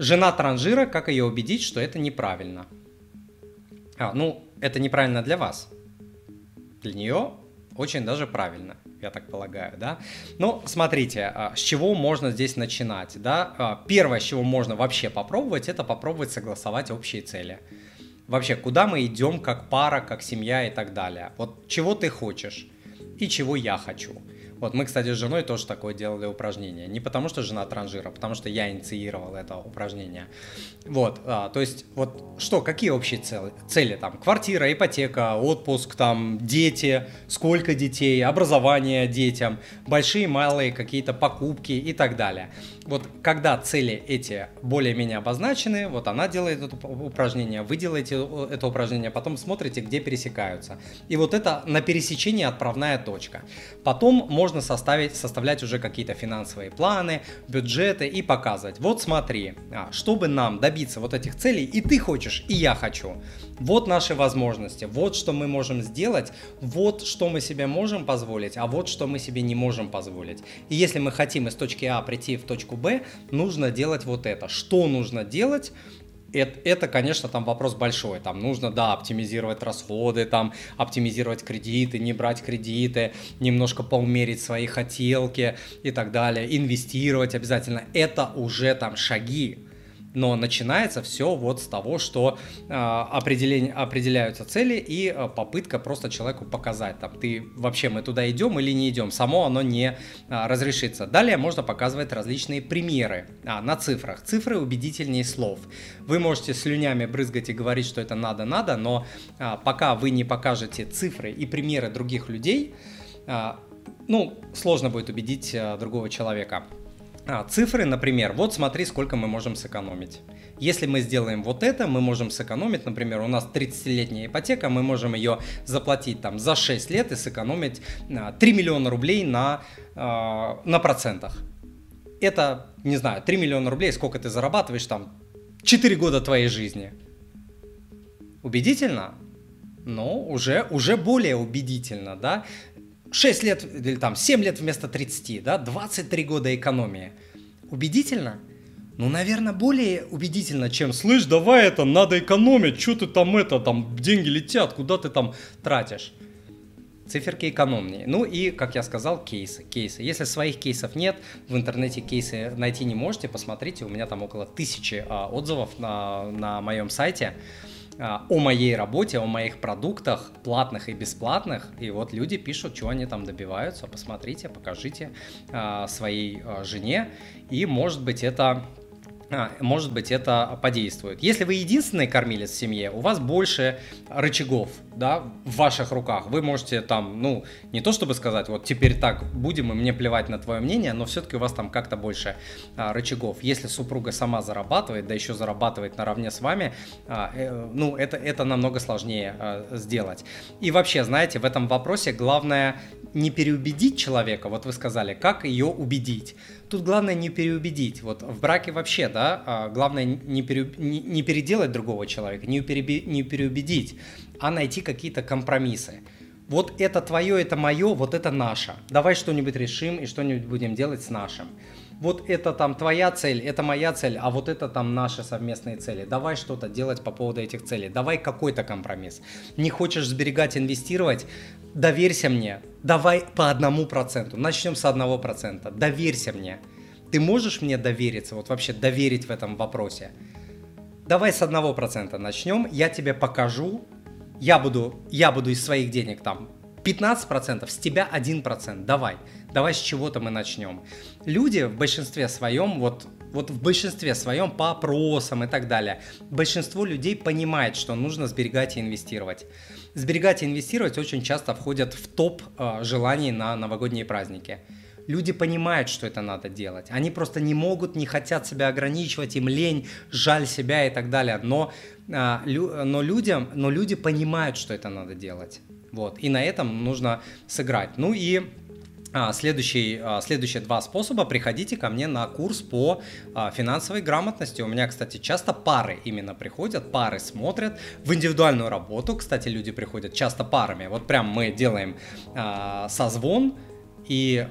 жена транжира, как ее убедить, что это неправильно? А, ну, это неправильно для вас. Для нее очень даже правильно, я так полагаю, да. Ну, смотрите, а, с чего можно здесь начинать, да. А, первое, с чего можно вообще попробовать, это попробовать согласовать общие цели. Вообще, куда мы идем как пара, как семья и так далее. Вот чего ты хочешь и чего я хочу. Вот мы, кстати, с женой тоже такое делали упражнение. Не потому, что жена транжира, а потому что я инициировал это упражнение. Вот, а, то есть, вот что, какие общие цели? Цели там, квартира, ипотека, отпуск, там, дети, сколько детей, образование детям, большие, малые какие-то покупки и так далее. Вот когда цели эти более-менее обозначены, вот она делает это упражнение, вы делаете это упражнение, потом смотрите, где пересекаются. И вот это на пересечении отправная точка. Потом можно составить, составлять уже какие-то финансовые планы, бюджеты и показывать. Вот смотри, а, чтобы нам добиться вот этих целей, и ты хочешь, и я хочу. Вот наши возможности, вот что мы можем сделать, вот что мы себе можем позволить, а вот что мы себе не можем позволить. И если мы хотим из точки А прийти в точку Б, нужно делать вот это. Что нужно делать? Это, это, конечно, там вопрос большой. Там нужно, да, оптимизировать расходы, там оптимизировать кредиты, не брать кредиты, немножко поумерить свои хотелки и так далее, инвестировать обязательно. Это уже там шаги но начинается все вот с того, что э, определение, определяются цели и э, попытка просто человеку показать, там, ты вообще мы туда идем или не идем, само оно не э, разрешится. Далее можно показывать различные примеры а, на цифрах. Цифры убедительнее слов. Вы можете слюнями брызгать и говорить, что это надо-надо, но э, пока вы не покажете цифры и примеры других людей, э, ну, сложно будет убедить э, другого человека. А, цифры, например, вот смотри, сколько мы можем сэкономить. Если мы сделаем вот это, мы можем сэкономить, например, у нас 30-летняя ипотека, мы можем ее заплатить там за 6 лет и сэкономить 3 а, миллиона рублей на, а, на процентах. Это, не знаю, 3 миллиона рублей, сколько ты зарабатываешь там 4 года твоей жизни. Убедительно? Ну, уже, уже более убедительно, да? 6 лет или там 7 лет вместо 30, да, 23 года экономии. Убедительно? Ну, наверное, более убедительно, чем «Слышь, давай это, надо экономить, что ты там это, там деньги летят, куда ты там тратишь?» Циферки экономнее. Ну и, как я сказал, кейсы. Кейсы. Если своих кейсов нет, в интернете кейсы найти не можете, посмотрите, у меня там около тысячи а, отзывов на, на моем сайте. А, о моей работе, о моих продуктах, платных и бесплатных. И вот люди пишут, что они там добиваются. Посмотрите, покажите а, своей а, жене. И может быть это может быть, это подействует. Если вы единственный кормилец в семье, у вас больше рычагов, да, в ваших руках. Вы можете там, ну, не то чтобы сказать, вот теперь так будем, и мне плевать на твое мнение, но все-таки у вас там как-то больше а, рычагов. Если супруга сама зарабатывает, да еще зарабатывает наравне с вами, а, э, ну, это, это намного сложнее а, сделать. И вообще, знаете, в этом вопросе главное не переубедить человека, вот вы сказали, как ее убедить. Тут главное не переубедить. Вот в браке вообще, да, а, главное не, пере, не, не переделать другого человека, не, переби, не переубедить, а найти какие-то компромиссы. Вот это твое, это мое, вот это наше. Давай что-нибудь решим и что-нибудь будем делать с нашим вот это там твоя цель, это моя цель, а вот это там наши совместные цели. Давай что-то делать по поводу этих целей. Давай какой-то компромисс. Не хочешь сберегать, инвестировать? Доверься мне. Давай по одному проценту. Начнем с одного процента. Доверься мне. Ты можешь мне довериться, вот вообще доверить в этом вопросе? Давай с одного процента начнем. Я тебе покажу. Я буду, я буду из своих денег там 15%, с тебя 1%. Давай. Давай с чего-то мы начнем. Люди в большинстве своем, вот, вот в большинстве своем по опросам и так далее, большинство людей понимает, что нужно сберегать и инвестировать. Сберегать и инвестировать очень часто входят в топ э, желаний на новогодние праздники. Люди понимают, что это надо делать. Они просто не могут, не хотят себя ограничивать, им лень, жаль себя и так далее. Но, э, лю, но, людям, но люди понимают, что это надо делать. Вот. И на этом нужно сыграть. Ну и а, следующий, а, следующие два способа. Приходите ко мне на курс по а, финансовой грамотности. У меня, кстати, часто пары именно приходят, пары смотрят. В индивидуальную работу, кстати, люди приходят часто парами. Вот прям мы делаем созвон и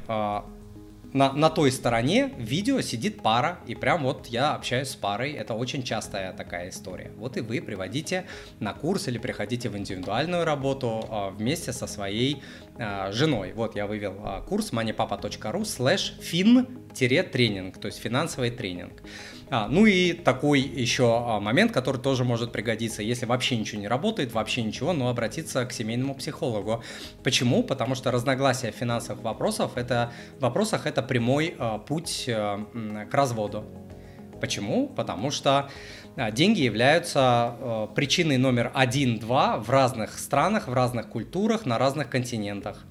на, на той стороне видео сидит пара, и прям вот я общаюсь с парой, это очень частая такая история. Вот и вы приводите на курс или приходите в индивидуальную работу а, вместе со своей а, женой. Вот я вывел а, курс moneypapa.ru slash fin-тренинг, то есть финансовый тренинг. А, ну и такой еще а, момент, который тоже может пригодиться, если вообще ничего не работает, вообще ничего, но обратиться к семейному психологу. Почему? Потому что разногласия в финансовых вопросах это, вопросах это прямой а, путь а, к разводу. Почему? Потому что деньги являются причиной номер один-два в разных странах, в разных культурах, на разных континентах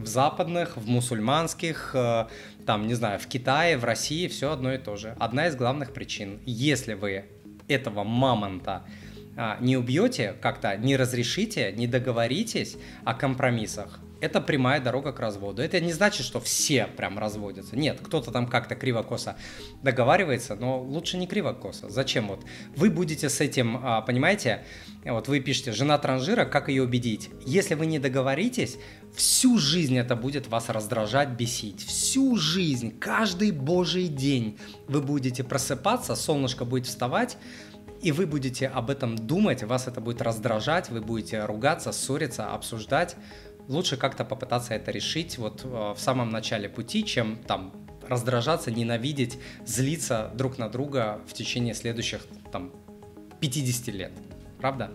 в западных, в мусульманских, э, там, не знаю, в Китае, в России, все одно и то же. Одна из главных причин. Если вы этого мамонта а, не убьете как-то, не разрешите, не договоритесь о компромиссах, это прямая дорога к разводу. Это не значит, что все прям разводятся. Нет, кто-то там как-то криво-косо договаривается, но лучше не криво-косо. Зачем вот? Вы будете с этим, а, понимаете, вот вы пишете, жена транжира, как ее убедить? Если вы не договоритесь, всю жизнь это будет вас раздражать, бесить. Всю жизнь, каждый божий день вы будете просыпаться, солнышко будет вставать, и вы будете об этом думать, вас это будет раздражать, вы будете ругаться, ссориться, обсуждать лучше как-то попытаться это решить вот э, в самом начале пути, чем там раздражаться, ненавидеть, злиться друг на друга в течение следующих там 50 лет. Правда?